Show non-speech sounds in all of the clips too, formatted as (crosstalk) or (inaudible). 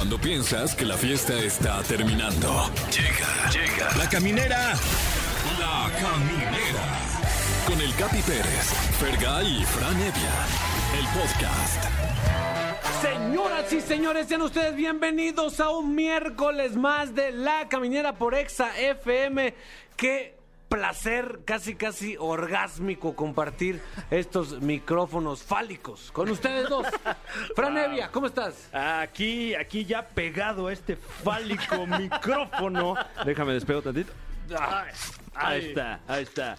Cuando piensas que la fiesta está terminando. Llega, llega. La caminera. La caminera. Con el Capi Pérez, Fergay y Fran Evia. El podcast. Señoras y señores, sean ustedes bienvenidos a un miércoles más de La Caminera por Exa FM. Qué placer, casi casi orgásmico compartir estos micrófonos fálicos con ustedes dos. (laughs) Fran Evia, ¿cómo estás? Aquí, aquí ya pegado a este fálico (laughs) micrófono. Déjame despego tantito. Ay, ahí está, ahí está.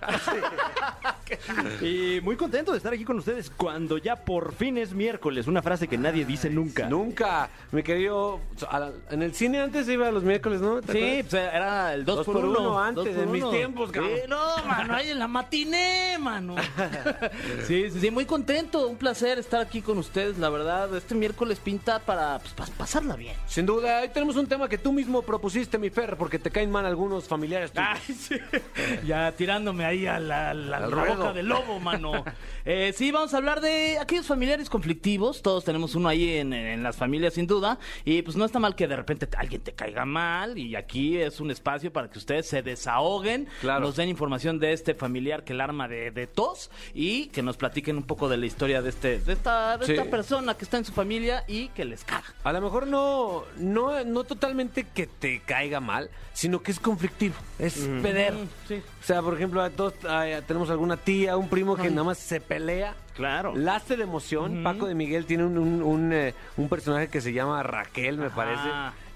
(laughs) y muy contento de estar aquí con ustedes cuando ya por fin es miércoles. Una frase que nadie dice nunca. Nunca, mi querido. a- En el cine antes iba los miércoles, ¿no? ¿Te Sí, acuerdas? pues era el 2 Dos por por 1 uno antes, en mis tiempos, cabrón. no, mano, ahí en la matiné, mano. (laughs) sí, sí, sí, muy contento, un placer estar aquí con ustedes, la verdad. Este miércoles pinta para, pues, pasarla bien. Sin duda, hoy tenemos un tema que tú mismo propusiste, mi Fer, porque te caen mal algunos familiares tuyos. Ay, sí. (laughs) Ya tirándome ahí a la, la- boca del lobo, mano. (laughs) Eh, sí, vamos a hablar de aquellos familiares conflictivos. Todos tenemos uno ahí en, en las familias, sin duda. Y pues no está mal que de repente te- alguien te caiga mal. Y aquí es un espacio para que ustedes se desahoguen, Claro. nos den información de este familiar que el arma de, de tos y que nos platiquen un poco de la historia de, este, de, esta, de Sí. esta persona que está en su familia y que les caga. A lo mejor no, no, no totalmente que te caiga mal, sino que es conflictivo, es peder. sí. O sea, por ejemplo, todos ay, tenemos alguna tía, un primo que nada más se pelea. Claro. Laste de emoción. Paco de Miguel tiene un, un, un, eh, un personaje que se llama Raquel, me Ajá. parece,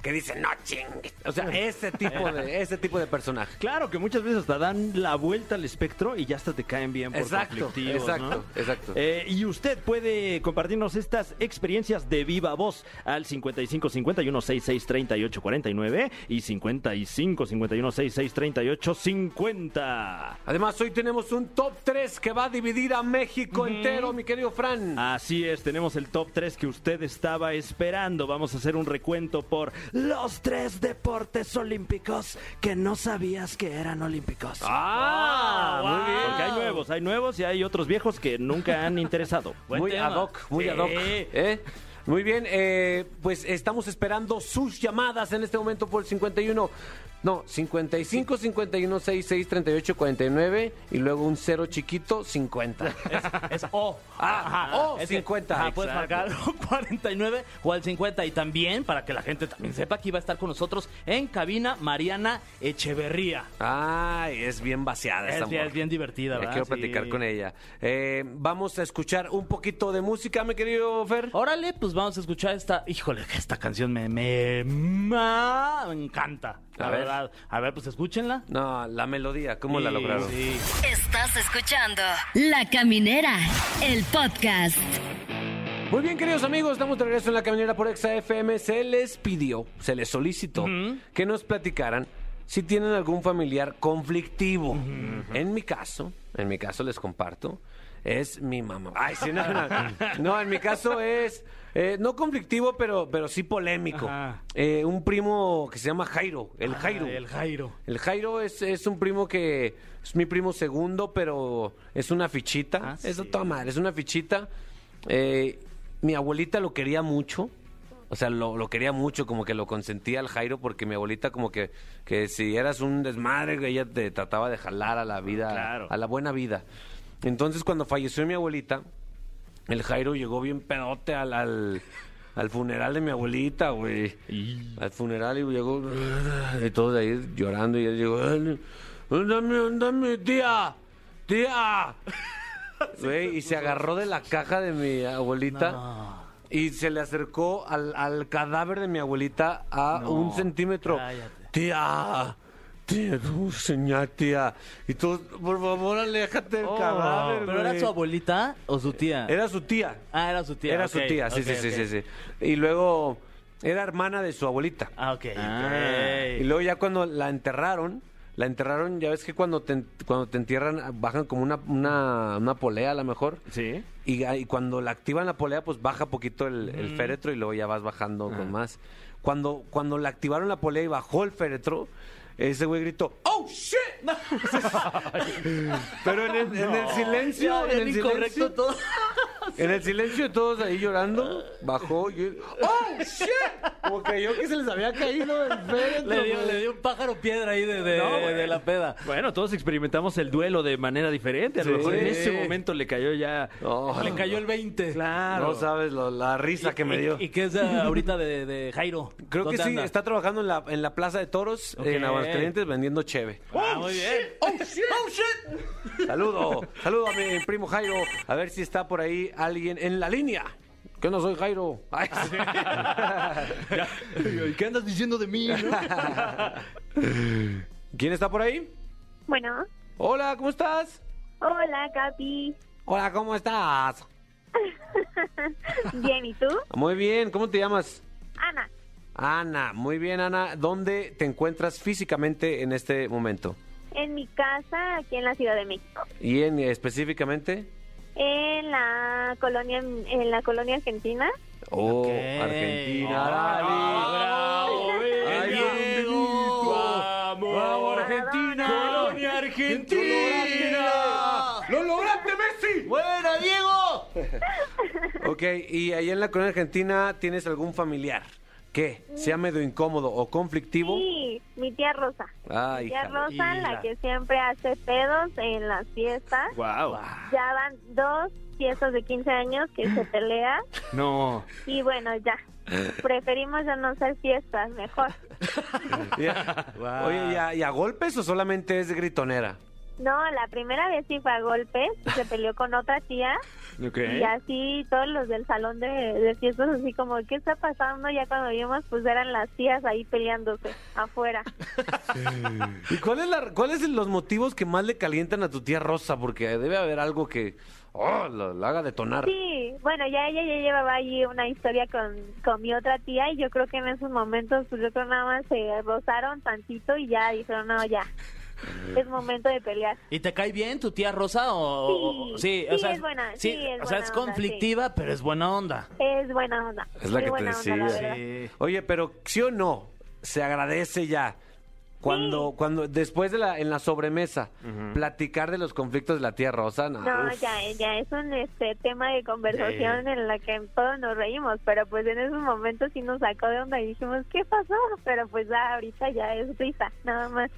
que dice, no chingues. O sea, ese tipo de, ese tipo de personaje. Claro que muchas veces hasta dan la vuelta al espectro y ya hasta te caen bien por Exacto, conflictivos, exacto, ¿no? exacto. Eh, y usted puede compartirnos estas experiencias de viva voz al 55 51 66 38 49 y 55 51 66 38 50. Además, hoy tenemos un top 3 que va a dividir a México entero, mi querido Fran. Así es, tenemos el top 3 que usted estaba esperando. Vamos a hacer un recuento por los tres deportes olímpicos que no sabías que eran olímpicos. Ah, muy bien. Porque hay nuevos, hay nuevos y hay otros viejos que nunca han interesado. (laughs) Buen muy tema. ad hoc, muy Sí. ad hoc. ¿eh? Muy bien, eh, pues estamos esperando sus llamadas en este momento por el 51. No, 55 51 66 38 49 y luego un cero chiquito 50. (laughs) Es O. Ah, O, Es que, 50, ajá, puedes marcar al 49 o al 50. Y también, para que la gente también sepa que iba a estar con nosotros en cabina Mariana Echeverría. Ay, es bien vaciada Es, es bien divertida, ¿verdad? quiero Sí. platicar con ella. Eh, vamos a escuchar un poquito de música, mi querido Fer. Órale, pues vamos a escuchar esta. Híjole, que esta canción me, me, me encanta. La A ver. A ver, pues escúchenla. No, la melodía, ¿cómo la lograron? Sí. Estás escuchando La Caminera, el podcast. Muy bien, queridos amigos, estamos de regreso en la caminera por Exa FM. Se les pidió, se les solicitó que nos platicaran si tienen algún familiar conflictivo. En mi caso, en mi caso les comparto, es mi mamá. Ay, sí, no, no. (laughs) No, en mi caso es eh, no conflictivo, pero, pero sí polémico. Eh, un primo que se llama Jairo, el Jairo. Ay, el Jairo. El Jairo es, es un primo que es mi primo segundo, pero es una fichita. Ah, sí. toda madre, es una fichita. Eh, mi abuelita lo quería mucho. O sea, lo, lo quería mucho, como que lo consentía al Jairo, porque mi abuelita como que, que si eras un desmadre, ella te trataba de jalar a la vida, Claro. a la buena vida. Entonces, cuando falleció mi abuelita, el Jairo llegó bien pedote al, al, al funeral de mi abuelita, güey. Al funeral y llegó y todos ahí llorando y él llegó, "Ay, dame, dame, tía, tía. (laughs) Güey, y se agarró de la caja de mi abuelita y se le acercó al, al cadáver de mi abuelita a No, un centímetro. cállate. Tía, tía, no, señor, tía. Y todos, por favor, aléjate del Oh, cadáver, ¿Pero era güey". su abuelita o su tía? Era su tía. Ah, era su tía. Era ok, su tía, sí, ok, sí, sí, ok. sí, sí. Y luego era hermana de su abuelita. Ah, ok. Ah. Y luego ya cuando la enterraron, la enterraron, ya ves que cuando te, cuando te entierran bajan como una, una, una polea a lo mejor. Sí. Y, y cuando la activan la polea, pues baja poquito el, el féretro y luego ya vas bajando con más. Cuando, cuando la activaron la polea y bajó el féretro, ese güey gritó, ¡Oh, shit! (laughs) Pero en el, en el silencio, Ya, en el silencio, todo. En el silencio de todos ahí llorando, bajó y él, ¡Oh, shit! Como creyó que se les había caído el féretro, Le dio, güey. le dio un pájaro piedra ahí de, de, No, güey. de la peda. Bueno, todos experimentamos el duelo de manera diferente. A lo Sí. mejor en ese momento le cayó ya. No, Le cayó el 20. Claro. no sabes lo- la risa que me dio. ¿Y, y qué es de- ahorita de, de Jairo? Creo que ¿Dónde sí, anda? está trabajando en la, en la Plaza de Toros, Ok. en Aguascalientes, vendiendo cheve. Ah, muy bien. ¡Oh, shit! ¡Oh, shit! Saludo, saludo a mi primo Jairo, a ver si está por ahí alguien en la línea. Que no soy Jairo. Ay, sí. (laughs) (laughs) ¿Y qué andas diciendo de mí? (laughs) ¿Quién está por ahí? Bueno, Hola, ¿cómo estás? hola Capi. Hola, ¿cómo estás? Bien, ¿y tú? Muy bien, ¿cómo te llamas? Ana, Ana, muy bien, Ana. ¿Dónde te encuentras físicamente en este momento? en mi casa aquí en la Ciudad de México. ¿Y en específicamente? En la colonia en la colonia argentina. Oh. Argentina. Dale. bravo, venga, Ay, Diego. Vamos, vamos, Argentina. Colonia Argentina. ¡Lo lograste, Messi! ¡Buena, Diego! (laughs) Ok, y ahí en la colonia argentina tienes algún familiar que sea medio incómodo o conflictivo. Sí, mi tía Rosa. Ay, mi tía hija. Rosa, Hija. la que siempre hace pedos en las fiestas. Wow. Ya van dos fiestas de 15 años que se pelea (laughs) No. y bueno, ya. Preferimos ya no hacer fiestas, mejor. (laughs) Ya. Oye, ¿y a, y a golpes o solamente es gritonera? No, la primera vez sí fue a golpes, se peleó con otra tía (laughs) y así todos los del salón de, de fiestas así como, ¿qué está pasando? Ya cuando vimos pues eran las tías ahí peleándose afuera. (laughs) ¿Y cuál es la, cuáles son los motivos que más le calientan a tu tía Rosa? Porque debe haber algo que oh, lo, lo haga detonar. Sí, bueno, ya ella ya llevaba ahí una historia con, con mi otra tía y yo creo que en esos momentos pues yo creo nada más se rozaron tantito y ya dijeron, no, ya, (laughs) es momento de pelear. ¿Y te cae bien tu tía Rosa? O, o- Sí, o sí, sea, es buena, sí, es o sea, es onda, conflictiva, pero es buena onda. Es buena onda. Es la que te onda, decía. Oye, pero sí o no, se agradece ya cuando, Sí. cuando después de la, en la sobremesa, platicar de los conflictos de la tía Rosa. No, ya, ya es un este tema de conversación en la que todos nos reímos, pero pues en esos momentos sí nos sacó de onda y dijimos, ¿qué pasó? Pero pues ya ahorita ya es risa, nada más.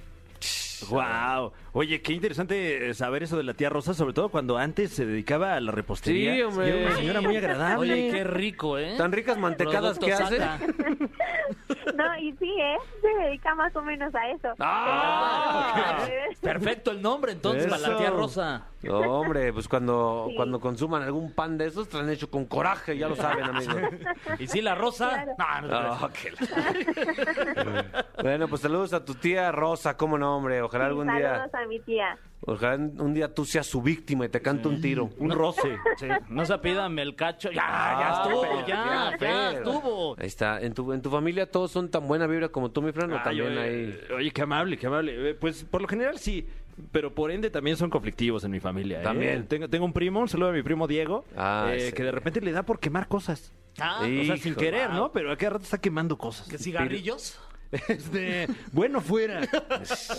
Wow. Oye, qué interesante saber eso de la tía Rosa, sobre todo cuando antes se dedicaba a la repostería. Sí, hombre. Y era una señora muy agradable. Oye, qué rico, ¿eh? Tan ricas mantecadas Producto que hace. (laughs) (laughs) No, y sí, ¿eh? Se dedica más o menos a eso. Ah, Pero- Perfecto el nombre entonces para la tía Rosa. No, hombre, pues cuando, Sí. cuando consuman algún pan de esos, te lo han hecho con coraje, ya lo saben, amigos. (laughs) ¿Y sí, la Rosa? Claro. No, no, No, que la- bueno, pues saludos a tu tía Rosa, cómo no, hombre. Ojalá algún día, Saludos a mi tía. Ojalá un día tú seas su víctima y te cante un tiro. Un roce. Sí, no se apídame el cacho. Ya, ya Ah, estuvo, pero, ya, ya, pero. estuvo. Ahí está. ¿En tu, ¿En tu familia todos son tan buena vibra como tú, mi Fran? ¿O Ay, también oye, hay...? Oye, qué amable, qué amable. Eh, Pues por lo general sí, pero por ende también son conflictivos en mi familia. ¿eh? También. Tengo, tengo un primo, un saludo a mi primo Diego, Ah, eh, sí. que de repente le da por quemar cosas. Ah, o sea, sin querer, wow. ¿no? Pero a cada rato está quemando cosas. ¿qué cigarrillos? (laughs) Este, bueno, fuera. (laughs)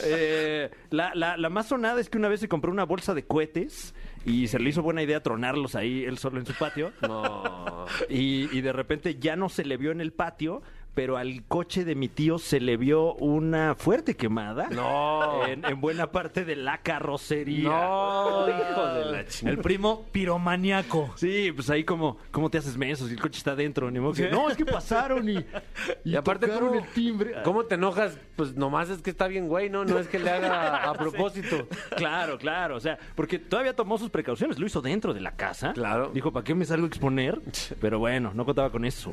Eh, la, la- la más sonada es que una vez se compró una bolsa de cohetes y se le hizo buena idea tronarlos ahí él solo en su patio. No. Y, y de repente ya no se le vio en el patio, pero al coche de mi tío se le vio una fuerte quemada. No. En, en buena parte de la carrocería. No, hijo de la chingada. El primo piromaniaco. Sí, pues ahí como, ¿cómo te haces menso si el coche está adentro? Ni modo que, no, es que pasaron y, (laughs) y, Y aparte, tocaron ¿cómo, el timbre. ¿cómo te enojas? Pues nomás es que está bien, güey, ¿no? No es que le haga a (laughs) propósito. Claro, claro, o sea, porque todavía tomó sus precauciones, lo hizo dentro de la casa. Claro. Dijo, ¿para qué me salgo a exponer? (laughs) Pero bueno, no contaba con eso.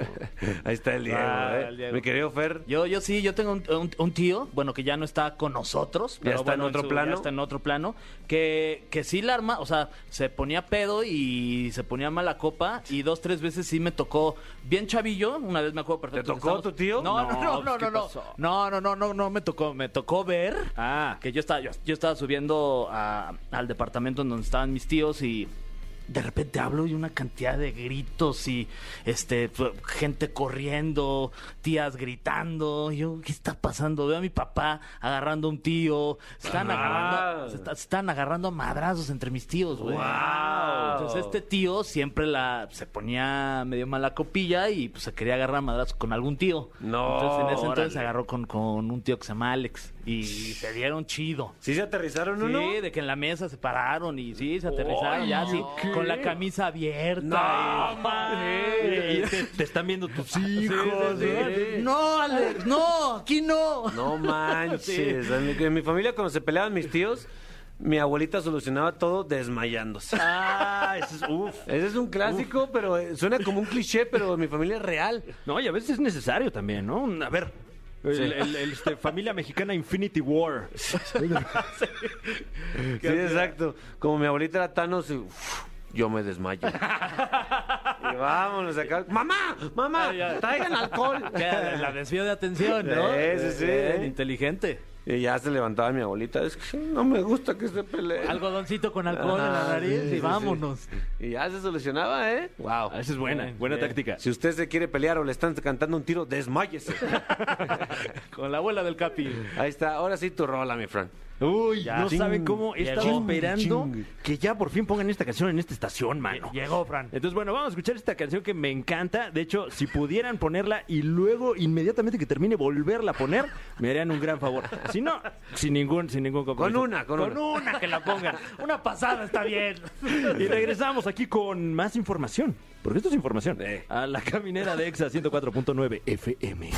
Ahí está el Diego, Ah, ¿eh? El Diego. Mi querido Fer. Yo, yo sí, yo tengo un, un- un tío, bueno, que ya no está con nosotros. Ya está en otro su- plano. Ya está en otro plano. Que, que sí la arma, o sea, se ponía pedo y se ponía mala copa. Y dos, tres veces sí me tocó bien chavillo. Una vez me acuerdo perfecto. ¿Te tocó tu tío? No, no, No, no, pues, no, ¿qué no, no. No, no, no, no, no me tocó. Me tocó ver Ah, que yo estaba, yo, yo estaba subiendo a- al departamento en donde estaban mis tíos y de repente hablo y una cantidad de gritos y este gente corriendo, tías gritando. Yo, ¿qué está pasando? Veo a mi papá agarrando a un tío. Están Ah. agarrando, se, está- están agarrando a madrazos entre mis tíos, güey. Guau. Entonces este tío siempre la se ponía medio mala copilla y pues se quería agarrar a madrazos con algún tío. No, Entonces en ese entonces se agarró con, con un tío que se llama Alex y se dieron chido. ¿Sí se aterrizaron uno? Sí, de que en la mesa se pararon y sí, se aterrizaron ya, sí, ¿qué? con la camisa abierta. No, man. Y te, te están viendo tus hijos. sí, ¿no? sí. No, Alex, no, aquí no. No manches. En, mi, en mi familia, cuando se peleaban mis tíos, mi abuelita solucionaba todo desmayándose. Ah, ese es, uf. Ese es un clásico, pero eh, suena como un cliché, pero en mi familia es real. No, y a veces es necesario también, ¿no? A ver. El, el- el, este, familia mexicana Infinity War. (laughs) Sí, exacto. Como mi abuelita era Thanos, y, uf, yo me desmayo. (laughs) y vámonos acá. ¡Mamá! ¡Mamá! ¡Traigan alcohol! Ya, La desvío de atención, ¿no? Sí, sí, sí. Bien, inteligente. Y ya se levantaba mi abuelita. Es que no me gusta que se peleen. Algodoncito con alcohol en la Ah, nariz sí, y sí. vámonos. Y ya se solucionaba, ¿eh? Wow. Ah, esa es buena, Bien, buena bien. táctica. Si usted se quiere pelear o le están cantando un tiro, desmáyese. (laughs) Con la abuela del Capi. Ahí está. Ahora sí tu rola, mi Fran. Uy, Ya. no Ching, saben cómo he estado esperando Ching. que ya por fin pongan esta canción en esta estación, mano. Llegó, Fran. Entonces, bueno, vamos a escuchar esta canción que me encanta. De hecho, si pudieran ponerla y luego, inmediatamente que termine, volverla a poner, me harían un gran favor. Si no, sin ningún, sin ningún compromiso. Con una, con una. una que la pongan. Una pasada está bien. Y regresamos aquí con más información. Porque esto es información. A la caminera de Exa 104.9 FM.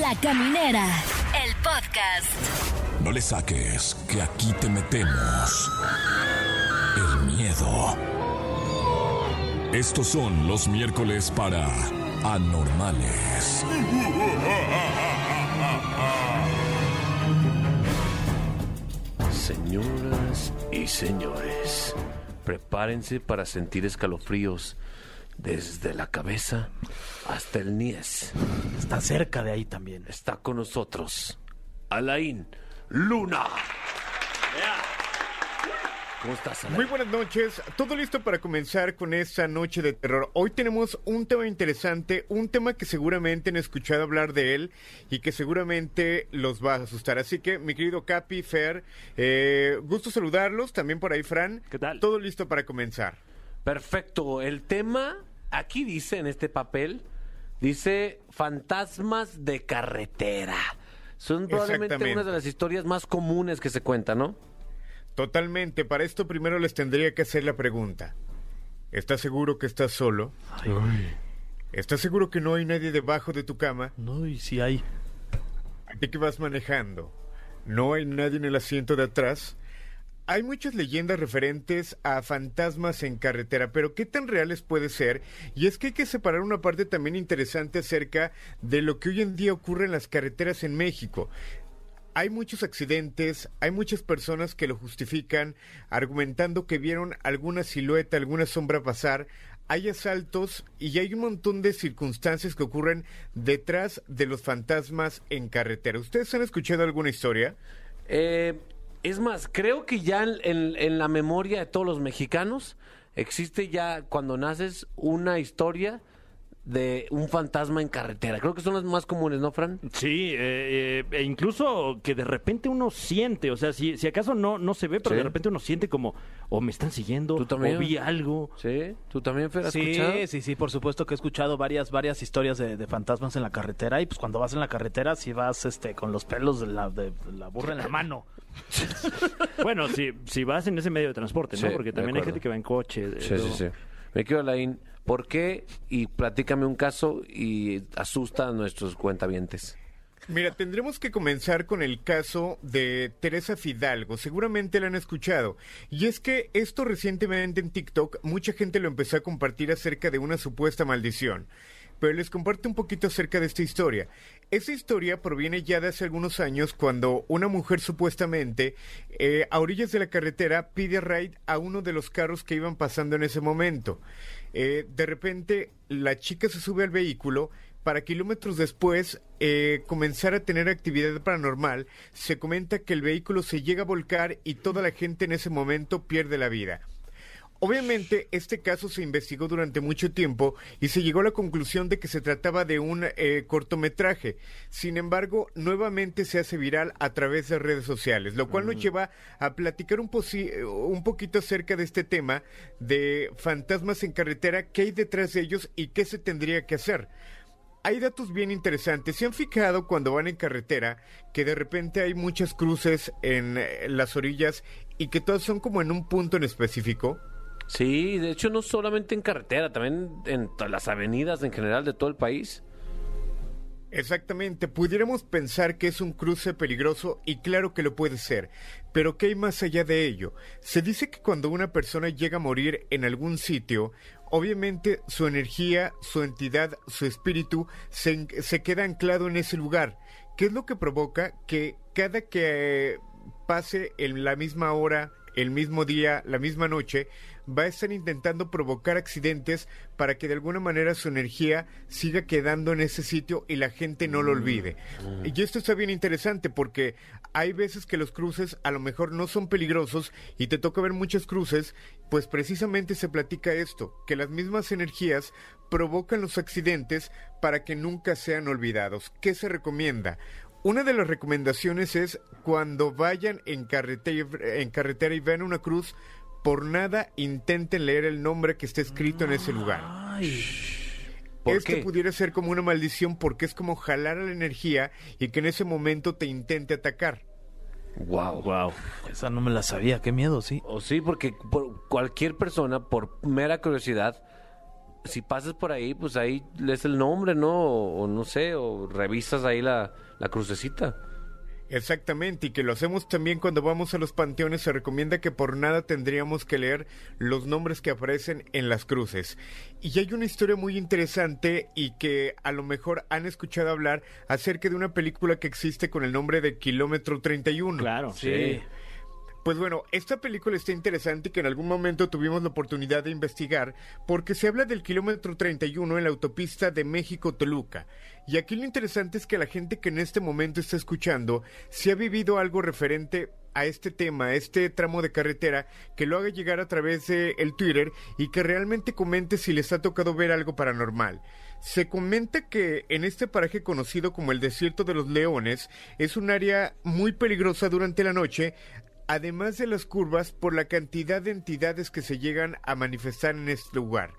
La Caminera, el podcast. No le saques, que aquí te metemos el miedo. Estos son los miércoles para anormales. Señoras y señores, prepárense para sentir escalofríos desde la cabeza hasta el niés. Está cerca de ahí también. Está con nosotros Alain Luna. ¿Cómo estás, Alain? Muy buenas noches, todo listo para comenzar con esta noche de terror. Hoy tenemos un tema interesante, un tema que seguramente han escuchado hablar de él y que seguramente los va a asustar. Así que, mi querido Capi, Fer, eh, gusto saludarlos, también por ahí, Fran. ¿Qué tal? Todo listo para comenzar. Perfecto. El tema, aquí dice en este papel, dice fantasmas de carretera. Son probablemente una de las historias más comunes que se cuentan, ¿no? Totalmente, para esto primero les tendría que hacer la pregunta. ¿Estás seguro que estás solo? ¿Estás seguro que no hay nadie debajo de tu cama? No, y si hay. ¿A ti que vas manejando? ¿No hay nadie en el asiento de atrás? Hay muchas leyendas referentes a fantasmas en carretera, pero ¿qué tan reales puede ser? Y es que hay que separar una parte también interesante acerca de lo que hoy en día ocurre en las carreteras en México. Hay muchos accidentes, hay muchas personas que lo justifican argumentando que vieron alguna silueta, alguna sombra pasar, hay asaltos y hay un montón de circunstancias que ocurren detrás de los fantasmas en carretera. ¿Ustedes han escuchado alguna historia? Eh, es más, creo que ya en, la memoria de todos los mexicanos existe ya cuando naces una historia de un fantasma en carretera. Creo que son las más comunes, ¿no, Fran? Sí, eh, eh, e incluso que de repente uno siente, o sea, si, si acaso no, no se ve, pero Sí. de repente uno siente como, o me están siguiendo, ¿Tú también? o vi algo. Sí, tú también, Fer, has Sí, escuchado. sí, sí, por supuesto que he escuchado varias, varias historias de, de fantasmas en la carretera y pues cuando vas en la carretera si vas este con los pelos de la, de, de la burra en la mano. (laughs) Bueno, si, si vas en ese medio de transporte, ¿no? Sí, Porque también hay gente que va en coche. Sí, sí, sí. Me quiero, Alain, ¿por qué? Y platícame un caso y asusta a nuestros cuentavientes. Mira, tendremos que comenzar con el caso de Teresa Fidalgo. Seguramente la han escuchado. Y es que esto recientemente en TikTok mucha gente lo empezó a compartir acerca de una supuesta maldición. Pero les comparto un poquito acerca de esta historia. Esta historia proviene ya de hace algunos años cuando una mujer supuestamente eh, a orillas de la carretera pide raid a uno de los carros que iban pasando en ese momento. Eh, de repente la chica se sube al vehículo para kilómetros después eh, comenzar a tener actividad paranormal, se comenta que el vehículo se llega a volcar y toda la gente en ese momento pierde la vida. Obviamente, este caso se investigó durante mucho tiempo y se llegó a la conclusión de que se trataba de un eh, cortometraje. Sin embargo, nuevamente se hace viral a través de redes sociales, lo cual nos lleva a platicar un, posi- un poquito acerca de este tema de fantasmas en carretera, qué hay detrás de ellos y qué se tendría que hacer. Hay datos bien interesantes. ¿Se han fijado cuando van en carretera que de repente hay muchas cruces en eh, las orillas y que todas son como en un punto en específico? Sí, de hecho no solamente en carretera, también en las avenidas en general de todo el país. Exactamente, pudiéramos pensar que es un cruce peligroso y claro que lo puede ser, pero ¿qué hay más allá de ello? Se dice que cuando una persona llega a morir en algún sitio, obviamente su energía, su entidad, su espíritu se, se queda anclado en ese lugar. ¿Qué es lo que provoca que cada que pase en la misma hora, el mismo día, la misma noche, va a estar intentando provocar accidentes para que de alguna manera su energía siga quedando en ese sitio y la gente no lo olvide. Y esto está bien interesante porque hay veces que los cruces a lo mejor no son peligrosos y te toca ver muchos cruces, pues precisamente se platica esto, que las mismas energías provocan los accidentes para que nunca sean olvidados. ¿Qué se recomienda? Una de las recomendaciones es cuando vayan en carretera, en carretera y vean una cruz, por nada intenten leer el nombre que está escrito en ese lugar. ¿Por Esto qué? pudiera ser como una maldición porque es como jalar a la energía y que en ese momento te intente atacar. Wow. Wow, esa no me la sabía, qué miedo, sí. O sí, porque por cualquier persona, por mera curiosidad, si pasas por ahí, pues ahí lees el nombre, ¿no? O, o no sé, o revisas ahí la, la crucecita. Exactamente, y que lo hacemos también cuando vamos a los panteones, se recomienda que por nada tendríamos que leer los nombres que aparecen en las cruces. Y hay una historia muy interesante y que a lo mejor han escuchado hablar acerca de una película que existe con el nombre de Kilómetro 31. Claro. Sí. Pues bueno, esta película está interesante que en algún momento tuvimos la oportunidad de investigar porque se habla del kilómetro 31 en la autopista de México-Toluca. Y aquí lo interesante es que la gente que en este momento está escuchando, si ha vivido algo referente a este tema, a este tramo de carretera, que lo haga llegar a través de el Twitter y que realmente comente si les ha tocado ver algo paranormal. Se comenta que en este paraje conocido como el Desierto de los Leones es un área muy peligrosa durante la noche, además de las curvas por la cantidad de entidades que se llegan a manifestar en este lugar.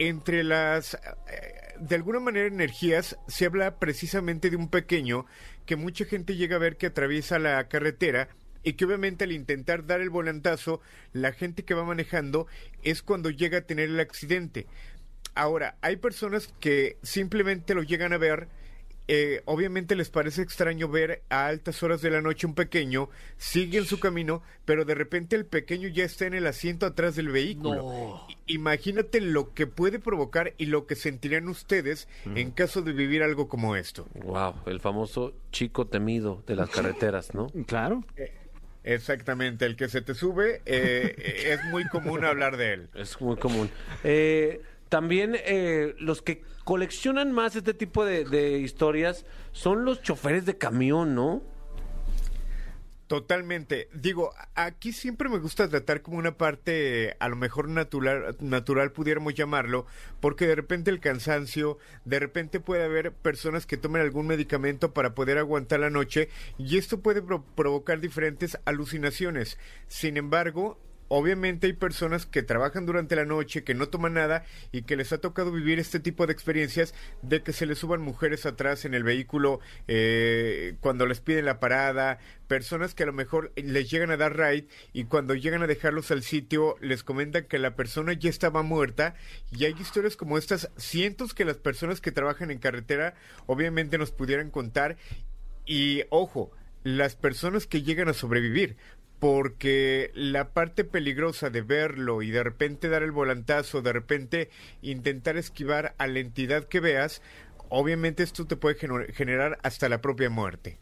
Entre las, eh, de alguna manera, energías, se habla precisamente de un pequeño que mucha gente llega a ver que atraviesa la carretera y que obviamente al intentar dar el volantazo, la gente que va manejando es cuando llega a tener el accidente. Ahora, hay personas que simplemente lo llegan a ver, eh, obviamente les parece extraño ver a altas horas de la noche un pequeño, siguen su camino, pero de repente el pequeño ya está en el asiento atrás del vehículo. Imagínate lo que puede provocar y lo que sentirían ustedes en caso de vivir algo como esto. Wow, el famoso chico temido de las carreteras, ¿no? (laughs) Claro. Exactamente, el que se te sube, eh, es muy común hablar de él. Es muy común. Eh, también eh, los que coleccionan más este tipo de, historias son los choferes de camión, ¿no? Totalmente. Digo, aquí siempre me gusta tratar como una parte, a lo mejor natural, natural pudiéramos llamarlo, porque de repente el cansancio, de repente puede haber personas que tomen algún medicamento para poder aguantar la noche y esto puede pro- provocar diferentes alucinaciones. Sin embargo, Obviamente hay personas que trabajan durante la noche, que no toman nada y que les ha tocado vivir este tipo de experiencias de que se les suban mujeres atrás en el vehículo eh, cuando les piden la parada, personas que a lo mejor les llegan a dar ride y cuando llegan a dejarlos al sitio les comentan que la persona ya estaba muerta. Y hay historias como estas, cientos que las personas que trabajan en carretera obviamente nos pudieran contar. Y ojo, las personas que llegan a sobrevivir, porque la parte peligrosa de verlo y de repente dar el volantazo, de repente intentar esquivar a la entidad que veas, obviamente esto te puede gener- generar hasta la propia muerte.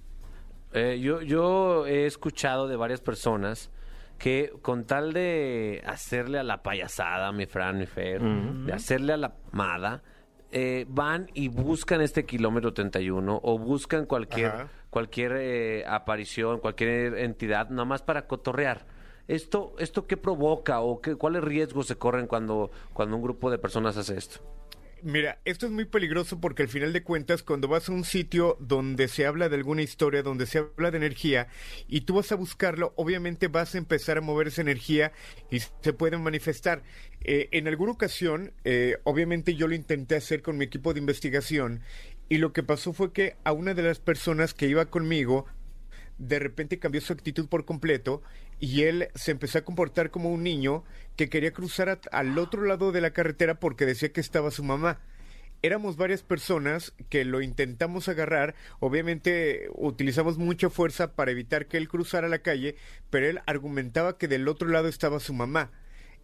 Eh, yo, yo he escuchado de varias personas que con tal de hacerle a la payasada, mi Fran, mi Fer, de hacerle a la mada, eh, van y buscan este kilómetro 31 o buscan cualquier, Ajá. Cualquier eh, aparición, cualquier entidad, nada más para cotorrear. ¿esto, esto qué provoca o qué, cuáles riesgos se corren cuando, cuando un grupo de personas hace esto? Mira, esto es muy peligroso porque al final de cuentas, cuando vas a un sitio donde se habla de alguna historia, donde se habla de energía, y tú vas a buscarlo, obviamente vas a empezar a mover esa energía y se pueden manifestar. Eh, en alguna ocasión, eh, obviamente yo lo intenté hacer con mi equipo de investigación, y lo que pasó fue que a una de las personas que iba conmigo, de repente cambió su actitud por completo y él se empezó a comportar como un niño que quería cruzar al otro lado de la carretera porque decía que estaba su mamá. Éramos varias personas que lo intentamos agarrar, obviamente utilizamos mucha fuerza para evitar que él cruzara la calle, pero él argumentaba que del otro lado estaba su mamá.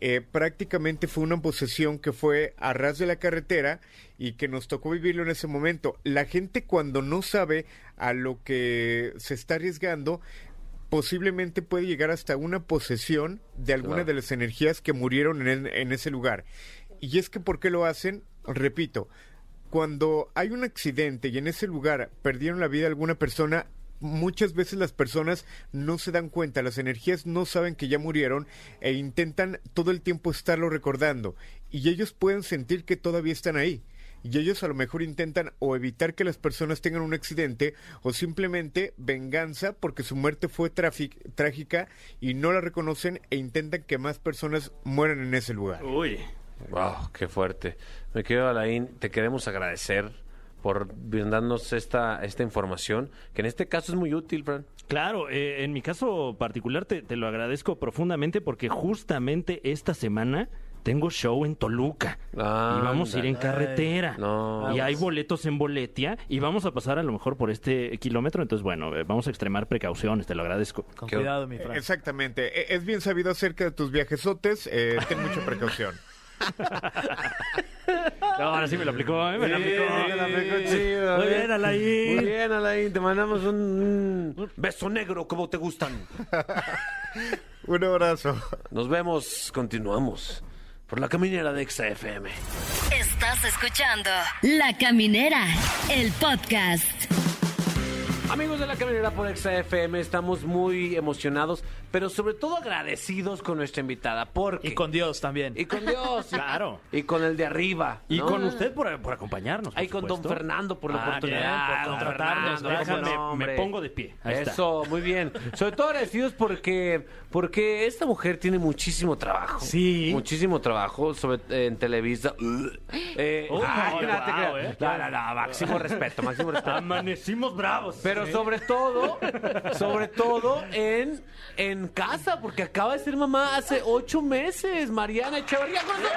Eh, prácticamente fue una posesión que fue a ras de la carretera y que nos tocó vivirlo en ese momento. La gente cuando no sabe a lo que se está arriesgando, posiblemente puede llegar hasta una posesión de alguna Claro. de las energías que murieron en, en ese lugar. Y es que ¿por qué lo hacen? Repito, cuando hay un accidente y en ese lugar perdieron la vida alguna persona, muchas veces las personas no se dan cuenta, las energías no saben que ya murieron e intentan todo el tiempo estarlo recordando y ellos pueden sentir que todavía están ahí. Y ellos a lo mejor intentan o evitar que las personas tengan un accidente o simplemente venganza porque su muerte fue trágica y no la reconocen e intentan que más personas mueran en ese lugar. Uy. Wow, qué fuerte. Me quedo Alain, te queremos agradecer por brindarnos esta, esta información, que en este caso es muy útil, Fran. Claro, eh, en mi caso particular te, te lo agradezco profundamente porque justamente esta semana tengo show en Toluca Ah, y vamos a ir en carretera No. y hay boletos en boletia y vamos a pasar a lo mejor por este kilómetro, entonces bueno, eh, vamos a extremar precauciones, te lo agradezco. Con cuidado, mi Fran. Exactamente. E- Es bien sabido acerca de tus viajesotes. eh, ten mucha precaución. (laughs) No, ahora sí me lo aplicó, ¿eh? me lo aplicó. me la aplicó chido, Muy ¿eh? bien, Alain. Muy bien, Alain. Te mandamos un, un beso negro como te gustan. (laughs) Un abrazo. Nos vemos, continuamos por la caminera de XFM. Estás escuchando La Caminera, el podcast. Amigos de la caminera por XFM, estamos muy emocionados, pero sobre todo agradecidos con nuestra invitada. Porque Y con Dios también. y con Dios. (laughs) Claro. Y con el de arriba. Y con usted por, por acompañarnos. Ahí con Don. Fernando por la Ah, oportunidad. bien, por contratarnos. Fernando, Déjame, me pongo de pie. Ahí está. Eso, muy bien. Sobre todo agradecidos porque, porque esta mujer tiene muchísimo trabajo. Sí. Muchísimo trabajo sobre, eh, en Televisa. (gasps) Eh, Uy, ay, guau, no te creas. eh. No, no, no, máximo (laughs) respeto, máximo respeto. Amanecimos bravos. Pero sobre todo, sobre todo en, en casa, porque acaba de ser mamá hace ocho meses, Mariana Echeverría. con nosotros.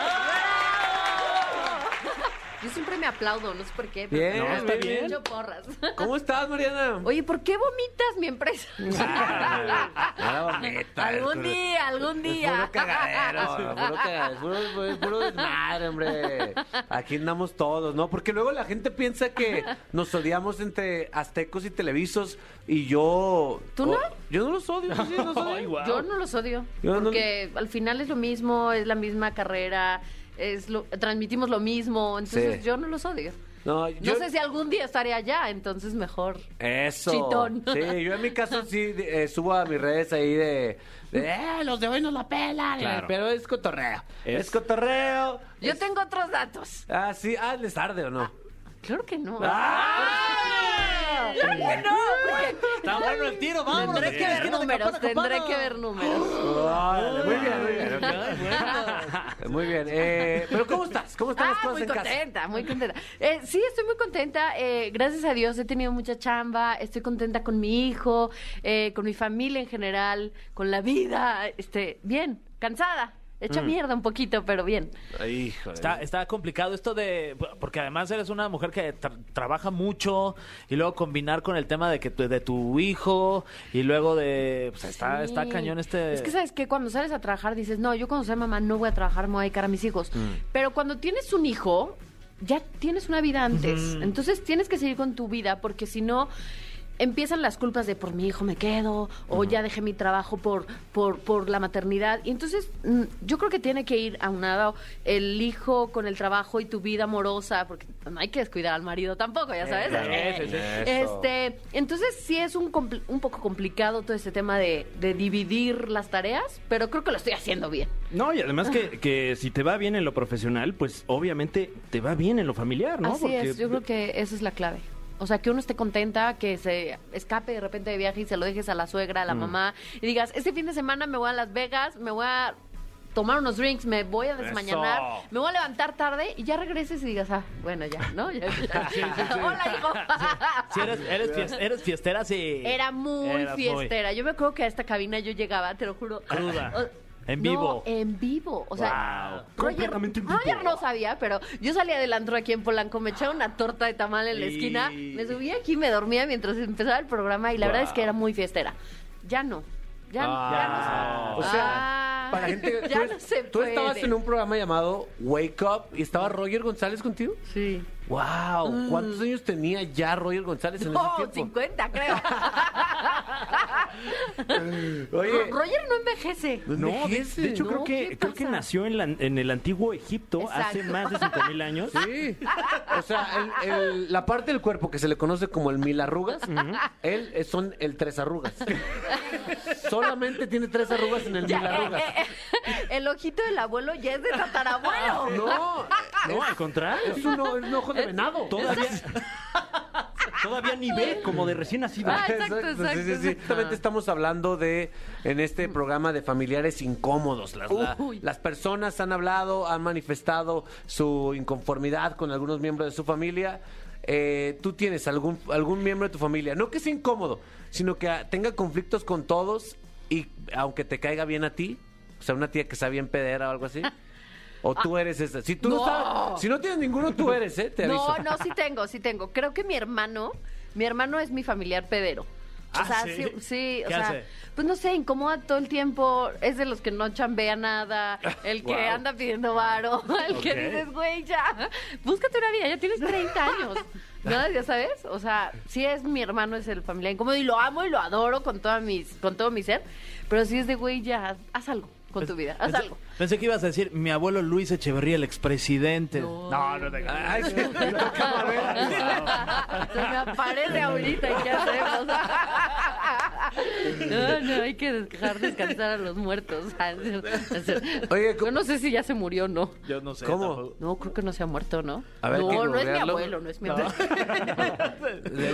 Yo siempre me aplaudo, no sé por qué. pero Bien, me está bien. hecho porras. (laughs) ¿Cómo estás, Mariana? Oye, ¿por qué vomitas mi empresa? (laughs) Nada vomita, algún es- día, algún Es día. puro cagadero, puro cagadero, es puro, es puro desmadre, hombre. Aquí andamos todos, ¿no? Porque luego la gente piensa que nos odiamos entre aztecos y televisos y yo... ¿Tú no? oh, yo no los odio, sí, sí, los (laughs) odio. Yo no los odio. Yo no- porque al final es lo mismo, es la misma carrera, es lo, transmitimos lo mismo. Entonces Sí. yo no los odio. No, yo- No sé si algún día estaré allá, entonces mejor. Eso. Chitón. Sí, yo en mi caso sí eh, subo a mis redes ahí de, de, eh, los de hoy nos la pelan. Claro. Pero es cotorreo. Es, Es- cotorreo. Yo Es- tengo otros datos. Ah, sí, ah, les tarde o no. Claro que no. ¡Ah! Claro que no, el tiro, tendré que ver números, tendré que ver números. Muy bien, muy bien. Muy bien. Eh, pero ¿cómo estás? ¿Cómo están las Ah, cosas muy en casa? contenta, muy contenta. Eh, sí, estoy muy contenta. eh, gracias a Dios he tenido mucha chamba. Estoy contenta con mi hijo, con mi familia en general, con la vida. Este, bien, cansada. Mm. Hecha mierda un poquito, pero bien. Ay, híjole. Está, está complicado esto de... Porque además eres una mujer que tra- trabaja mucho y luego combinar con el tema de que tu- de tu hijo y luego de... Pues está, Sí. está cañón este... Es que sabes que cuando sales a trabajar dices, no, yo cuando sea mamá no voy a trabajar, me voy a dedicar a mis hijos. Mm. Pero cuando tienes un hijo, ya tienes una vida antes. Entonces tienes que seguir con tu vida porque si no... empiezan las culpas de por mi hijo me quedo o ya dejé mi trabajo por, por, por la maternidad. Y entonces mm, yo creo que tiene que ir aunado el hijo con el trabajo y tu vida amorosa, porque no hay que descuidar al marido tampoco, ya sabes. Eso, eso. Este, entonces sí es un, un poco complicado todo este tema de, de dividir las tareas, pero creo que lo estoy haciendo bien. No, y además que, que si te va bien en lo profesional, pues obviamente te va bien en lo familiar, ¿no? Así es, yo creo que esa es la clave. O sea, que uno esté contenta, que se escape de repente de viaje y se lo dejes a la suegra, a Mm. la mamá, y digas, este fin de semana me voy a Las Vegas, me voy a tomar unos drinks, me voy a desmañanar, Eso. me voy a levantar tarde y ya regreses y digas, ah, bueno, ya, ¿no? Ya- ya. (laughs) Hola, hijo. Si eres, eres, fies- eres fiestera, sí. Era muy- fiestera. Yo me acuerdo que a esta cabina yo llegaba, te lo juro. Cruda. En no, vivo. en vivo. O sea, Wow. Roger, Completamente en vivo. Roger no sabía, pero yo salía del antro aquí en Polanco, me echaba una torta de tamal en la Y- esquina, me subía aquí, me dormía mientras empezaba el programa y la verdad es que era muy fiestera. Ya no. Ya, Ah. ya no se O sea, Ah, para la gente, (laughs) ya tú, no se tú estabas en un programa llamado Wake Up y estaba Roger González contigo. Sí. Wow, ¿cuántos años tenía ya Roger González en No, ese tiempo? 50, creo. (laughs) Oye, Roger no envejece. No, de, envejece, de hecho ¿no? creo que ¿Qué creo que nació en, la- en el antiguo Egipto hace más de 5000 años. Sí. O sea, el- el- la parte del cuerpo que se le conoce como el mil arrugas, él es- son el tres arrugas. Solamente tiene tres arrugas en el Ya, mil arrugas. eh, eh, el ojito del abuelo ya es de tatarabuelo. No, No, al contrario. es un, un ojo de venado. Todavía, (laughs) todavía ni ve como de recién nacido. Ah, (laughs) exacto, exacto, Sí, sí, sí. exacto. Justamente estamos hablando de, en este programa, de familiares incómodos. Las, la- las personas han hablado, han manifestado su inconformidad con algunos miembros de su familia. Eh, tú tienes algún, algún miembro de tu familia, no que sea incómodo, sino que tenga conflictos con todos y aunque te caiga bien a ti, o sea, una tía que sea bien pedera o algo así. (laughs) O tú eres esa. Si tú no, sabes- si no tienes ninguno, tú eres, ¿eh? Te aviso. No, no, sí tengo, sí tengo. Creo que mi hermano, mi hermano es mi familiar pedero. O Ah, sea, ¿sí? sí, sí, o ¿Qué sea, hace? pues no sé, incomoda todo el tiempo, es de los que no chambea nada, (laughs) el que anda pidiendo varo, (laughs) el que Ok. dices, güey, ya, búscate una vida, ya tienes 30 años. ¿No? (laughs) ¿Ya sabes? O sea, sí es mi hermano, es el familiar incómodo y lo amo y lo adoro con, toda mis, con todo mi ser, pero sí es de, güey, ya, haz algo con tu vida, haz algo. Pensé que ibas a decir mi abuelo Luis Echeverría, el expresidente. No. no te Ay, sí, me. (laughs) Se me aparece ahorita y qué hacemos. (laughs) No, no, hay que dejar descansar a los muertos. (laughs) Oye, yo no sé si ya se murió o no. Yo no sé. ¿Cómo? tampoco. No, creo que no se ha muerto, ¿no? A ver, no, no es mi abuelo, no es mi abuelo.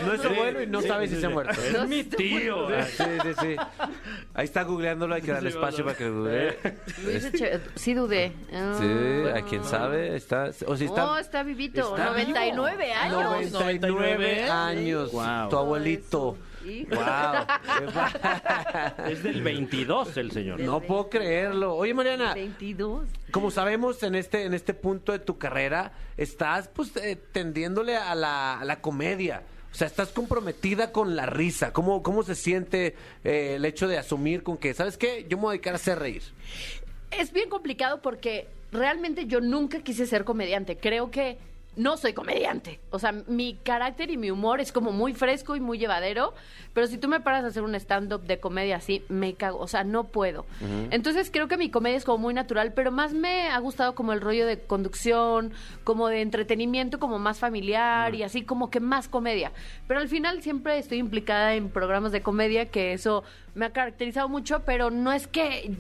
No es su abuelo y no sabe si se ha muerto. No, Es mi tío. murió. Sí, sí, sí. Ahí está googleándolo, hay que darle espacio para que google. Luis Eche- Sí dudé. Ah. Sí, a quién sabe, está, o si está, No, está vivito, está 99 vivo. años. 99 años, Wow. tu abuelito. Wow. (laughs) Es del 22 el señor. No puedo creerlo. Oye, Mariana, 22. como sabemos en este en este punto de tu carrera, estás pues eh, tendiéndole a la, a la comedia. O sea, estás comprometida con la risa. ¿Cómo, cómo se siente eh, el hecho de asumir con que, ¿sabes qué? Yo me voy a dedicar a hacer reír. Es bien complicado porque realmente yo nunca quise ser comediante. Creo que no soy comediante. O sea, mi carácter y mi humor es como muy fresco y muy llevadero, pero si tú me paras a hacer un stand-up de comedia así, me cago. O sea, no puedo. Entonces creo que mi comedia es como muy natural, pero más me ha gustado como el rollo de conducción, como de entretenimiento, como más familiar y así como que más comedia. Pero al final siempre estoy implicada en programas de comedia, que eso me ha caracterizado mucho, pero no es que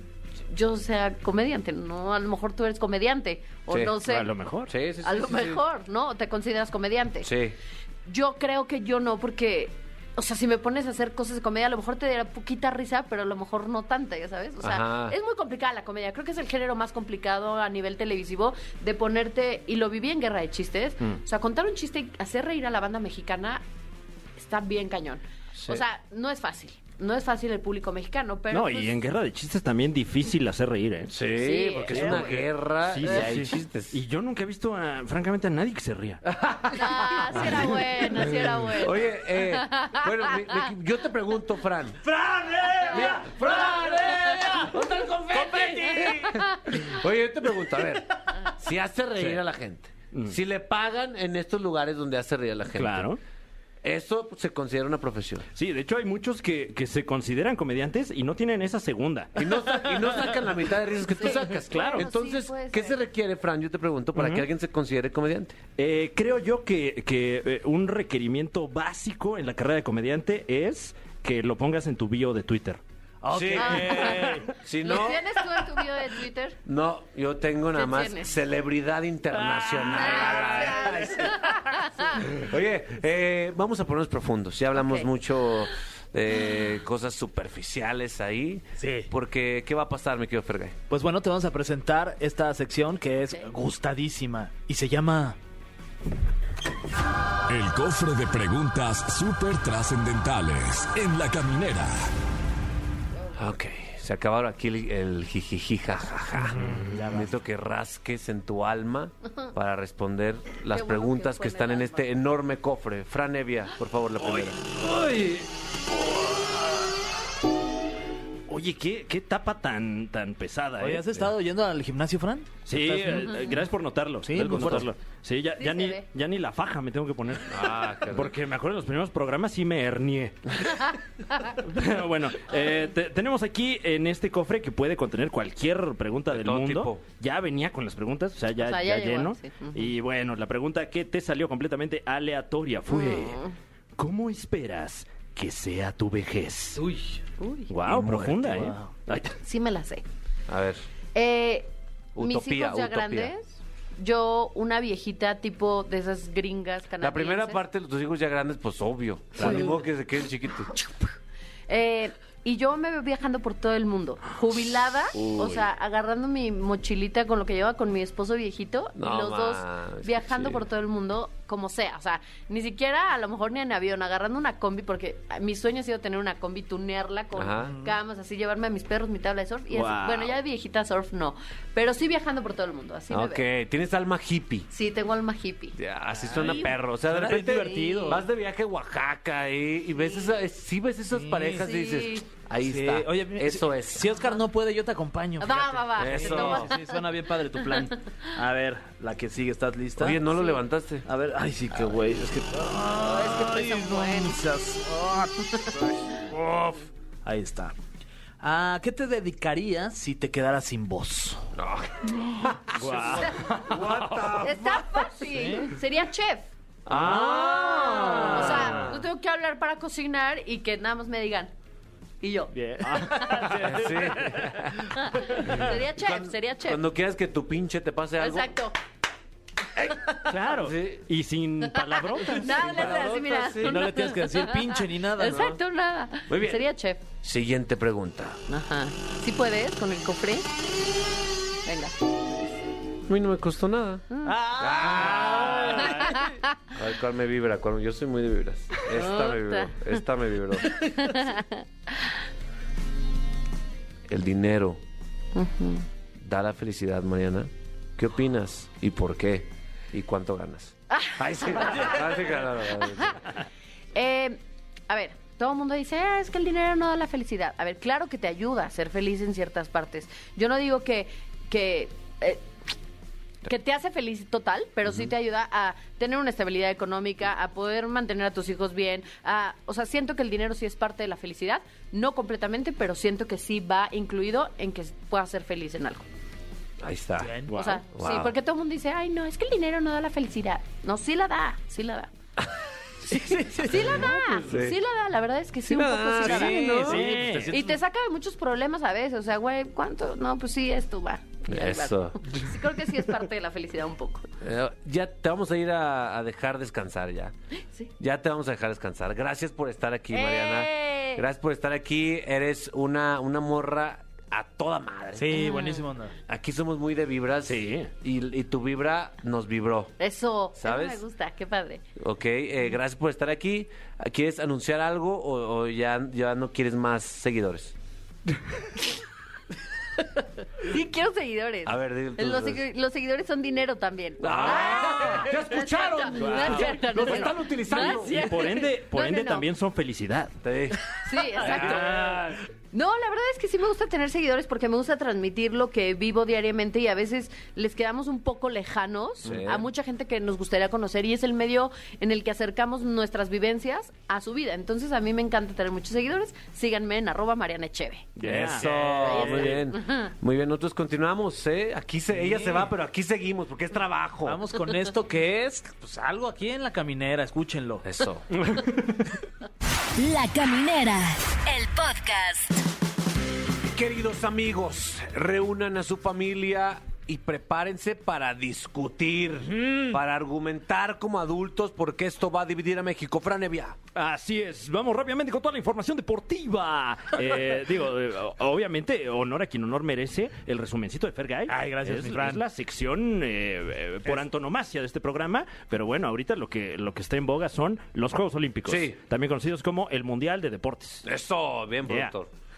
yo sea comediante, no, a lo mejor tú eres comediante, o Sí, no sé. A lo mejor. Sí, sí, A lo mejor, ¿no? ¿Te consideras comediante? Sí. Yo creo que yo no, porque, o sea, si me pones a hacer cosas de comedia, a lo mejor te dará poquita risa, pero a lo mejor no tanta, ya sabes. O sea, Ajá. es muy complicada la comedia. Creo que es el género más complicado a nivel televisivo de ponerte, y lo viví en Guerra de Chistes, Mm. o sea, contar un chiste y hacer reír a la banda mexicana está bien cañón. Sí. O sea, no es fácil. No es fácil el público mexicano, pero... No, pues, y en guerra de chistes también difícil hacer reír, ¿eh? Sí, Sí, porque es una guerra Sí, y sí, hay sí. chistes. Y yo nunca he visto, a- francamente, a nadie que se ría. (laughs) Ah, sí era bueno, sí era bueno. Oye, eh, bueno, mi- mi- yo te pregunto, Fran. ¡Fran! Mira, ¡Fran! ¿Dónde está el confeti? Oye, yo te pregunto, a ver, si hace reír a la gente, si le pagan en estos lugares donde hace reír a la gente, Claro. Eso se considera una profesión. Sí, de hecho hay muchos que, que se consideran comediantes y no tienen esa segunda. Y no, y no sacan la mitad de risas que tú sacas. claro. Entonces, Sí, ¿qué ser. se requiere, Fran? Yo te pregunto, para que alguien se considere comediante. Eh, creo yo que, que, eh, un requerimiento básico en la carrera de comediante es que lo pongas en tu bio de Twitter. Ok. Sí. (laughs) Si ¿Lo no, tienes tú en tu video de Twitter? no, yo tengo nada ¿Qué más tienes? celebridad internacional. Ah, Oye, eh, vamos a ponernos profundos. Ya hablamos mucho de cosas superficiales ahí. Sí. Porque, ¿qué va a pasar, mi querido Fergay? Pues bueno, te vamos a presentar esta sección que es Sí. gustadísima y se llama El cofre de preguntas súper trascendentales en la caminera. Ok, se acabaron aquí el, el jijiji, jajaja. Necesito que rasques en tu alma para responder las bueno preguntas que están en este enorme cofre. Fran Evia, por favor, la primera. Oye, ¿qué, qué tapa tan, tan pesada, Oye, ¿eh? ¿has estado yendo al gimnasio, Fran? Sí, ¿Estás- eh, gracias por notarlo. Sí, gracias por muy fuerte. notarlo. Sí, ya, Sí ya se ni, ve. ya ni la faja me tengo que poner. Ah, Porque me acuerdo en los primeros programas sí me hernié. Pero (laughs) (laughs) bueno, eh, te- tenemos aquí en este cofre que puede contener cualquier pregunta De del todo mundo. tipo. Ya venía con las preguntas, o sea, ya, O sea, ya ya llegó, lleno. sí. Ujú. Y bueno, la pregunta que te salió completamente aleatoria fue: Mm. ¿Cómo esperas que sea tu vejez? Uy. Uy, Wow, Qué profunda, muerte, ¿eh? wow. Ay, sí me la sé. A ver. Eh, mis Utopía, hijos ya utopía. grandes, yo una viejita tipo de esas gringas canadienses. La primera parte de tus hijos ya grandes, pues obvio. Ni modo que se queden chiquitos. Eh, y yo me veo viajando por todo el mundo, jubilada, o sea, agarrando mi mochilita con lo que lleva con mi esposo viejito No y los dos viajando por todo el mundo como sea, o sea, ni siquiera a lo mejor ni en avión, agarrando una combi porque mi sueño ha sido tener una combi, tunearla con Ajá. camas, así llevarme a mis perros mi tabla de surf y así- Wow. bueno, ya de viejita surf no, pero sí viajando por todo el mundo, así me veo. ok, tienes alma hippie. Sí, tengo alma hippie. Ya, así suena Ay, perro. O sea, de repente divertido. vas de viaje a Oaxaca y, y ves esa, es- sí ves esas parejas y Sí. dices, ahí Sí, está. Oye, eso si, es. Si Oscar no puede, yo te acompaño. Va, fíjate. va, va. Eso. Sí, suena bien padre tu plan. (laughs) A ver, la que sigue, ¿estás lista? Oye, no lo Sí. levantaste. A ver, ay, sí, qué güey. Es que. Es que Ay, no. Ah. (laughs) Ahí está. ¿A qué te dedicarías si te quedaras sin voz? (laughs) Está fácil. Sería chef. Ah. O sea, no tengo que hablar para cocinar y que nada más me digan. Y yo. bien. (laughs) Sí. (laughs) Sería chef, sería chef. Cuando quieras que tu pinche te pase algo. Exacto. Claro. Sí. Y sin (laughs) palabrotas. Nada, haces así, mira. Y no le tienes que decir pinche ni nada, ¿no? Exacto, nada. Muy bien. Sería chef. Siguiente pregunta. Ajá. ¿Sí puedes con el cofre? Venga. A mí no me costó nada. Ah. A ver, ¿cuál me vibra? ¿Cuál- Yo soy muy de vibras. Esta me vibró. Esta me vibró. El dinero da la felicidad, Mariana. ¿Qué opinas? ¿Y por qué? ¿Y cuánto ganas? (laughs) Ay, sí. Ay, sí, claro, claro, claro. Eh, a ver, todo el mundo dice, "Ah, es que el dinero no da la felicidad. A ver, claro que te ayuda a ser feliz en ciertas partes. Yo no digo que, que, eh, que te hace feliz total, pero sí te ayuda a tener una estabilidad económica, a poder mantener a tus hijos bien. A, o sea, siento que el dinero sí es parte de la felicidad, no completamente, pero siento que sí va incluido en que puedas ser feliz en algo. Ahí está. Bien. O sea, sí, porque todo el mundo dice, ay, no, es que el dinero no da la felicidad. No, sí la da, sí la da. (laughs) Sí la da, pues, sí. sí la da, la verdad es que sí, Sí un poco da, sí la da. sí, ¿no? Sí, pues te Y te saca de muchos problemas a veces, o sea, güey, ¿cuánto? No, pues sí, esto va. Eso. Sí, creo que sí es parte de la felicidad un poco. Eh, ya te vamos a ir a, a dejar descansar ya. Sí. Ya te vamos a dejar descansar. Gracias por estar aquí, Mariana. ¡Eh! Gracias por estar aquí. Eres una, una morra a toda madre. Sí, buenísimo. onda. Aquí somos muy de vibras. Sí. Y, y tu vibra nos vibró. Eso, ¿Sabes? eso me gusta, qué padre. Ok, eh, gracias por estar aquí. ¿Quieres anunciar algo o, o ya, ya no quieres más seguidores? (laughs) (laughs) Sí, quiero seguidores. A ver, di tus los, seguidores son dinero también. ¡Ah! No, ¿Ya no es escucharon? cierto, no es cierto, no Los es están utilizando. No es Y cierto. por ende, por No, no, ende no. también son felicidad. Sí. Sí, exacto. Ah. No, la verdad es que sí me gusta tener seguidores porque me gusta transmitir lo que vivo diariamente y a veces les quedamos un poco lejanos Sí. a mucha gente que nos gustaría conocer y es el medio en el que acercamos nuestras vivencias a su vida. Entonces a mí me encanta tener muchos seguidores. Síganme en arroba Mariana Echeve. Eso, muy bien. Muy bien, nosotros continuamos, ¿eh? Aquí se, ella se va, pero aquí seguimos porque es trabajo. Vamos con esto que es pues algo aquí en la caminera, escúchenlo. Eso. (laughs) La Caminera, el podcast. Queridos amigos, reúnan a su familia y prepárense para discutir, para argumentar como adultos, porque esto va a dividir a México. Franevia. Así es, vamos rápidamente con toda la información deportiva. (laughs) Eh, digo, eh, obviamente, honor a quien honor merece, el resumencito de Fergay. Ay, gracias, es, mi Fran. es la sección eh, por antonomasia de este programa, pero bueno, ahorita lo que, lo que está en boga son los Juegos Olímpicos, Sí. también conocidos como el Mundial de Deportes. Eso, bien, Yeah.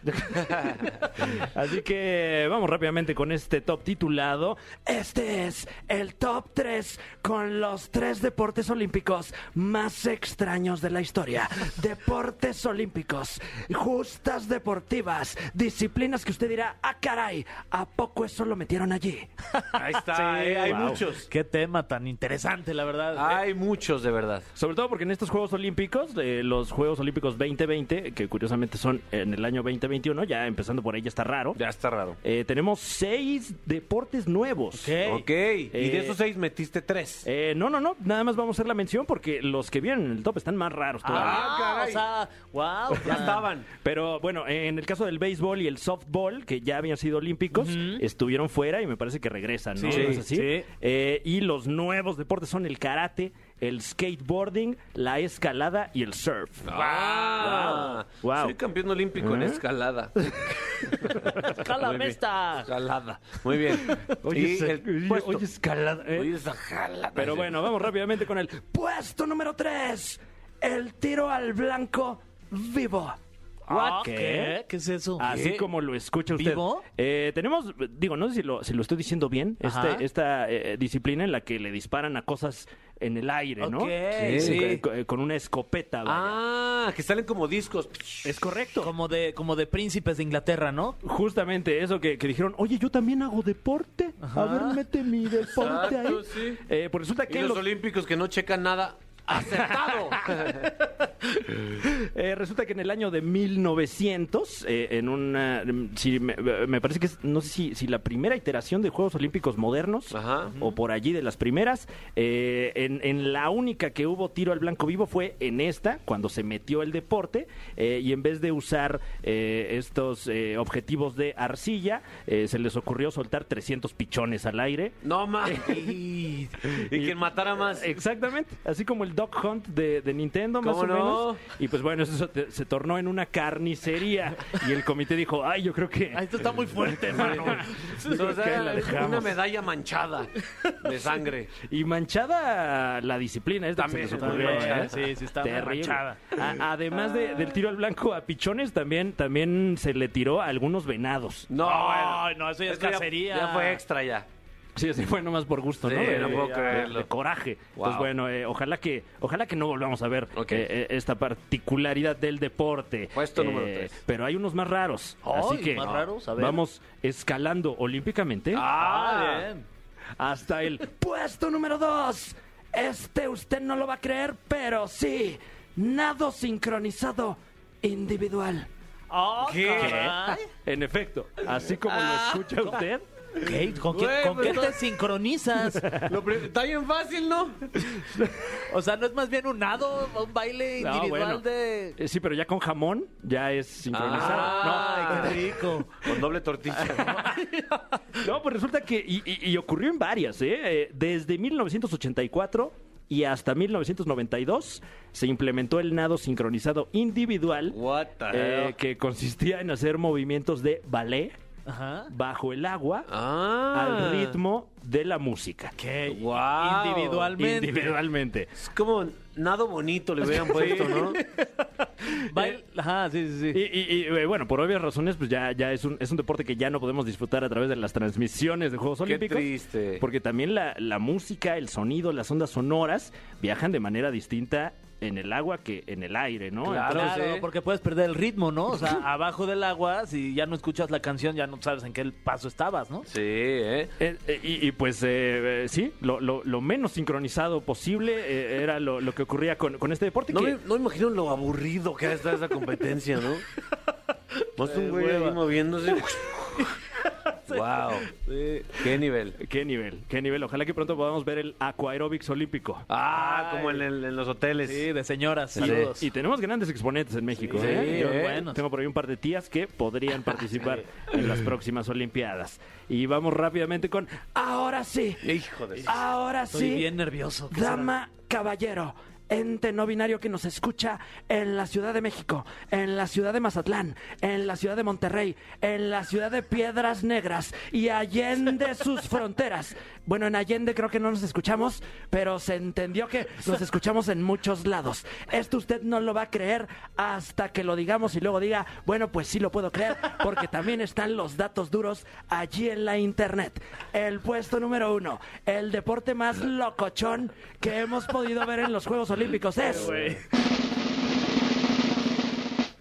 (laughs) Así que vamos rápidamente con este top titulado. Este es el top 3 con los tres deportes olímpicos más extraños de la historia. Deportes olímpicos, justas deportivas, disciplinas que usted dirá, ah caray, ¿a poco eso lo metieron allí? (laughs) Ahí está, eh, hay wow. muchos. Qué tema tan interesante, la verdad. Hay muchos, de verdad. Sobre todo porque en estos Juegos Olímpicos, eh, los Juegos Olímpicos 2020, que curiosamente son en el año 2021, ya empezando por ahí ya está raro. Ya está raro. Eh, tenemos seis deportes nuevos. Ok. Ok, y de Eh, esos seis metiste tres. Eh, no, no, no, nada más vamos a hacer la mención porque los que vienen en el top están más raros todavía. Ah, caray. o sea, wow. ya estaban. Pero bueno, en el caso del béisbol y el softball, que ya habían sido olímpicos, estuvieron fuera y me parece que regresan, ¿no? Sí, ¿No es así? sí. Eh, y los nuevos deportes son el karate, el skateboarding, la escalada y el surf. Ah, Wow. Soy campeón olímpico en ¿Eh? escalada. (laughs) Escala Muy bien. mesta. Escalada. Muy bien. Oye, escalada. ¿eh? Oye, esa jalada. Pero bueno, vamos rápidamente con el puesto número 3. El tiro al blanco vivo. Ah, ¿Qué? ¿Qué? ¿Qué es eso? Así ¿Qué? como lo escucha usted. ¿Vivo? Eh, tenemos, digo, no sé si lo, si lo estoy diciendo bien, este, esta eh, disciplina en la que le disparan a cosas en el aire, ¿no? Ok, sí. Con, con una escopeta. vaya. Ah, que salen como discos. Es correcto. Como de, como de príncipes de Inglaterra, ¿no? Justamente eso que, que dijeron, oye, yo también hago deporte. A ver, mete mi deporte ahí. Exacto, sí. Eh, pues resulta Y que los los- olímpicos que no checan nada. ¡Acertado! (laughs) Eh, resulta que en el año de 1900, eh, en una, mm, si me, me parece que es, no sé si, si la primera iteración de Juegos Olímpicos modernos Ajá. o por allí de las primeras, eh, en, en la única que hubo tiro al blanco vivo fue en esta, cuando se metió el deporte eh, y en vez de usar eh, estos eh, objetivos de arcilla, eh, se les ocurrió soltar 300 pichones al aire. No más. (laughs) y quien (laughs) matara más. Exactamente, así como el Dog Hunt de, de Nintendo, más ¿Cómo o no? menos. Y pues bueno, eso se, se tornó en una carnicería. Y el comité dijo, ay, yo creo que... Ay, esto está muy fuerte, (laughs) hermano. O sea, una medalla manchada de sangre. Y manchada la disciplina, es También, se ocurrió, manchada, ¿eh? sí, sí, está manchada. A- además de- del tiro al blanco a pichones, también, también se le tiró a algunos venados. No, bueno. no, eso ya es cacería. Ya fue extra ya. Sí, así fue nomás por gusto, Sí, ¿no? De, no puedo de- creerlo. de coraje. Wow. Pues bueno, eh, ojalá que ojalá que no volvamos a ver eh, eh, esta particularidad del deporte. Eh, Puesto número tres. Pero hay unos más raros. Así que más raros, a ver. vamos escalando olímpicamente Ah, bien. hasta el (laughs) puesto número dos. Este usted no lo va a creer, pero sí, nado sincronizado individual. Ah, ¿Qué? En efecto, así como lo escucha usted. ¿Qué? ¿Con, qué, Güey, con pues qué no- te sincronizas? (laughs) Lo pri- Está bien fácil, ¿no? (laughs) O sea, ¿no es más bien un nado, un baile No, individual bueno. de...? Eh, Sí, pero ya con jamón ya es sincronizado. Ah, Ay, qué (laughs) rico. Con doble tortilla. No, pues resulta que, y, y- y ocurrió en varias, ¿eh? Eh, Desde 1984 y hasta 1992 se implementó el nado sincronizado individual, What the eh, hell? que consistía en hacer movimientos de ballet Ajá. bajo el agua Ah. al ritmo de la música. Que individualmente. Individualmente. Es como nado bonito le hubieran (laughs) puesto, ¿no? Bail- Ajá, sí, sí, Y, sí. y- y, eh, bueno, por obvias razones, pues ya, ya es, un, es un deporte que ya no podemos disfrutar a través de las transmisiones de Juegos Qué Olímpicos. triste. Porque también la, la música, el sonido, las ondas sonoras viajan de manera distinta en el agua que en el aire, ¿no? Claro. Entonces, Claro, sí. porque puedes perder el ritmo, ¿no? O sea, (laughs) abajo del agua, si ya no escuchas la canción, ya no sabes en qué paso estabas, ¿no? Sí, ¿eh? Eh, eh, y, y, pues eh, eh, sí, lo, lo- lo menos sincronizado posible eh, era lo, lo que ocurría con, con este deporte. No que- me, no me imagino lo aburrido que ha estar esa competencia, ¿no? (laughs) Más un güey ahí moviéndose. (laughs) (laughs) wow. Qué nivel. ¿Qué nivel? ¿Qué nivel? Ojalá que pronto podamos ver el Aquaerobics olímpico. Ah, como en, el- en los hoteles. Sí, de señoras. Y- Saludos. Y, tenemos grandes exponentes en México. Sí, ¿eh? Yo, ¿eh? Buenos. Tengo por ahí un par de tías que podrían participar (laughs) en las próximas Olimpiadas. Y vamos rápidamente con Ahora sí. Hijo de... Ahora Estoy sí. bien nervioso. Dama, caballero, ente no binario que nos escucha en la Ciudad de México, en la Ciudad de Mazatlán, en la Ciudad de Monterrey, en la Ciudad de Piedras Negras y allende sus fronteras. Bueno, en Allende creo que no nos escuchamos, pero se entendió que nos escuchamos en muchos lados. Esto usted no lo va a creer hasta que lo digamos y luego diga, bueno, pues sí lo puedo creer, porque también están los datos duros allí en la internet. El puesto número uno, el deporte más locochón que hemos podido ver en los Juegos Olímpicos es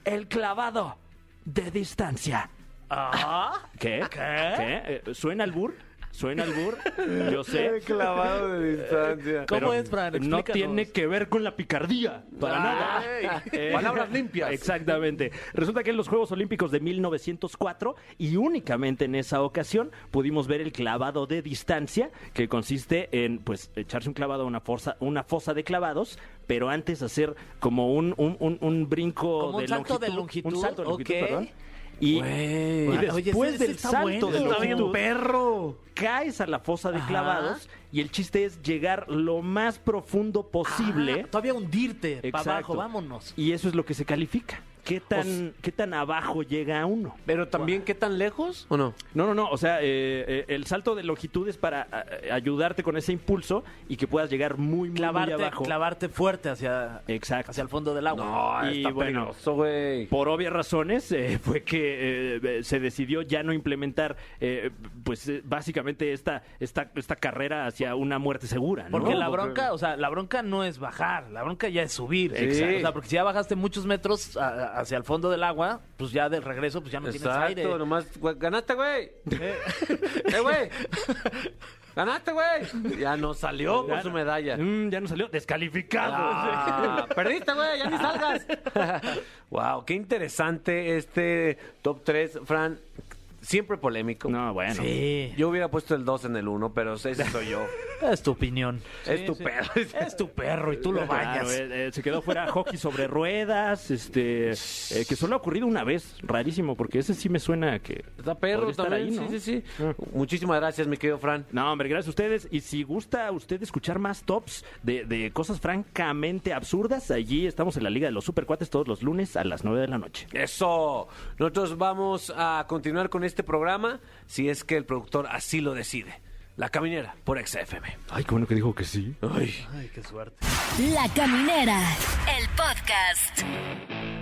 el clavado de distancia. Ah, ¿Qué? ¿Qué? Eh, ¿Suena el bur? ¿Suena el bur? (laughs) Yo sé. clavado de distancia. ¿Cómo es, Fran? No Explícanos. tiene que ver con la picardía, para nada. Eh, Palabras limpias. Exactamente. Resulta que en los Juegos Olímpicos de 1904 y únicamente en esa ocasión pudimos ver el clavado de distancia, que consiste en pues echarse un clavado a una fosa, una fosa de clavados, pero antes hacer como un, un, un- un brinco Como un de salto longitud, de longitud, un salto de longitud, ok. perdón. Y, Oye, después del salto bueno. de longitud, perro. caes a la fosa de Ajá. clavados y el chiste es llegar lo más profundo posible. Ah, todavía hundirte para abajo, vámonos. Y eso es lo que se califica. ¿Qué tan, ¿Qué tan abajo llega uno? Pero también, ¿qué tan lejos? ¿O no? No, no, no. O sea, eh, eh, el salto de longitud es para eh, ayudarte con ese impulso y que puedas llegar muy, muy, muy Clavarte, abajo. clavarte fuerte hacia, Exacto. hacia el fondo del agua. No, Y está bueno, peligroso, güey. Por obvias razones eh, (laughs) fue que eh, se decidió ya no implementar, eh, pues eh, básicamente esta, esta, esta carrera hacia una muerte segura. ¿no? Porque la bronca, o sea, la bronca no es bajar, la bronca ya es subir. Sí. Exacto. O sea, porque si ya bajaste muchos metros a- a- hacia el fondo del agua, pues ya de regreso, pues ya no tienes aire. Exacto, nomás, güey, ganaste, güey. eh, (laughs) güey. (laughs) Ganaste, güey. Ya no salió con su medalla. Mm, ya no salió descalificado. Ah, (laughs) perdiste, güey, ya ni salgas. wow, qué interesante este top 3, Fran. Siempre polémico. No, bueno. Sí. Yo hubiera puesto el 2 en el 1, pero ese soy yo. (laughs) Es tu opinión. Es Sí, tu sí. perro. (laughs) Es tu perro y tú lo Claro, bañas. eh, eh, se quedó fuera hockey sobre ruedas, este, eh, que solo ha ocurrido una vez, rarísimo, porque ese sí me suena que Está perro estar también. ahí, ¿no? Sí, sí, sí. Ah. Muchísimas gracias, mi querido Fran. No, hombre, gracias a ustedes. Y si gusta usted escuchar más tops de, de cosas francamente absurdas, allí estamos en la Liga de los Supercuates todos los lunes a las 9 de la noche. Eso. Nosotros vamos a continuar con este programa si es que el productor así lo decide. La Caminera por XFM. Ay, qué bueno que dijo que sí. Ay. Ay, qué suerte. La Caminera, el podcast.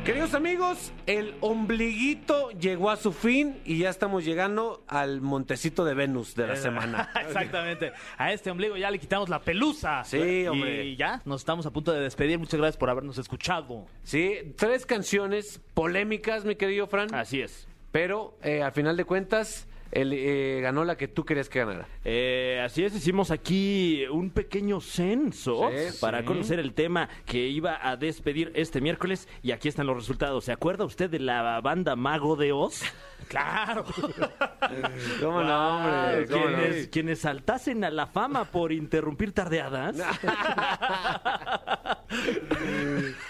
Queridos amigos, el ombliguito llegó a su fin y ya estamos llegando al montecito de Venus de la semana. (laughs) Exactamente. A este ombligo ya le quitamos la pelusa. Sí, hombre. Y ya nos estamos a punto de despedir. Muchas gracias por habernos escuchado. Sí, tres canciones polémicas, mi querido Fran. Así es. Pero eh, al final de cuentas, él, eh, ganó la que tú querías que ganara. Eh, así es, hicimos aquí un pequeño censo Sí, para sí. conocer el tema que iba a despedir este miércoles y aquí están los resultados. ¿Se acuerda usted de la banda Mago de Oz? (laughs) Claro. (laughs) ¿Cómo no, hombre? ¿Cómo no? quienes, quienes saltasen a la fama por interrumpir tardeadas. (laughs) (laughs)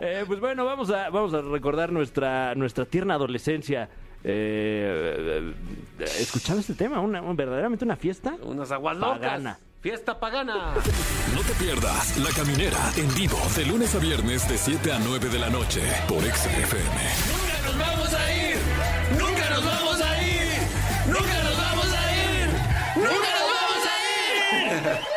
Eh, pues bueno, vamos a, vamos a recordar nuestra, nuestra tierna adolescencia. Eh, escuchaba este tema, una, verdaderamente una fiesta. Unas aguas locas. Pagana. Fiesta pagana. No te pierdas La Caminera en vivo de lunes a viernes de 7 a 9 de la noche por XFM. Nunca nos vamos a ir. Nunca nos vamos a ir. Nunca nos vamos a ir. Nunca nos vamos a ir.